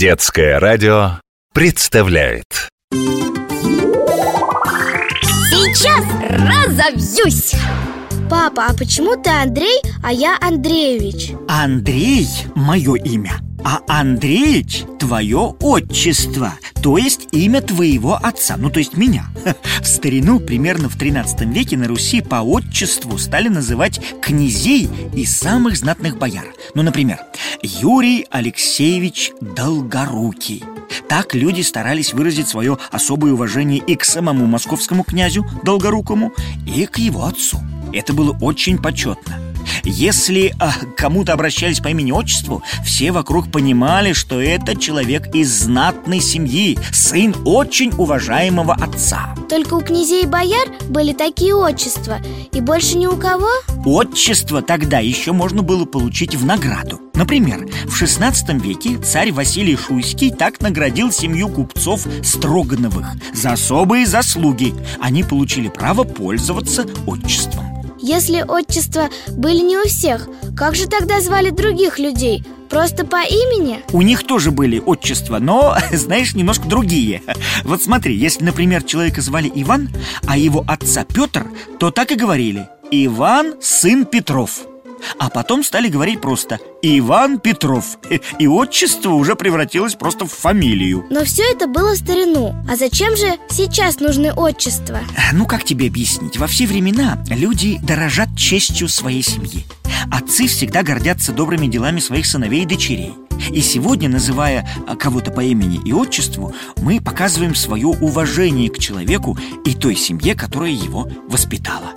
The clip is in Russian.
Детское радио представляет Сейчас разовьюсь! Папа, а почему ты Андрей, а я Андреевич? Андрей – мое имя, а Андреич – твое отчество, то есть имя твоего отца, ну то есть меня В старину, примерно в 13 веке на Руси по отчеству стали называть князей и самых знатных бояр Ну, например, Юрий Алексеевич Долгорукий так люди старались выразить свое особое уважение и к самому московскому князю Долгорукому, и к его отцу. Это было очень почетно. Если а, кому-то обращались по имени-отчеству, все вокруг понимали, что это человек из знатной семьи, сын очень уважаемого отца. Только у князей и бояр были такие отчества, и больше ни у кого? Отчество тогда еще можно было получить в награду. Например, в XVI веке царь Василий Шуйский так наградил семью купцов Строгановых за особые заслуги. Они получили право пользоваться отчеством. Если отчества были не у всех, как же тогда звали других людей? Просто по имени? У них тоже были отчества, но, знаешь, немножко другие Вот смотри, если, например, человека звали Иван, а его отца Петр, то так и говорили Иван, сын Петров а потом стали говорить просто Иван Петров И отчество уже превратилось просто в фамилию Но все это было в старину А зачем же сейчас нужны отчества? Ну, как тебе объяснить? Во все времена люди дорожат честью своей семьи Отцы всегда гордятся добрыми делами своих сыновей и дочерей и сегодня, называя а, кого-то по имени и отчеству, мы показываем свое уважение к человеку и той семье, которая его воспитала.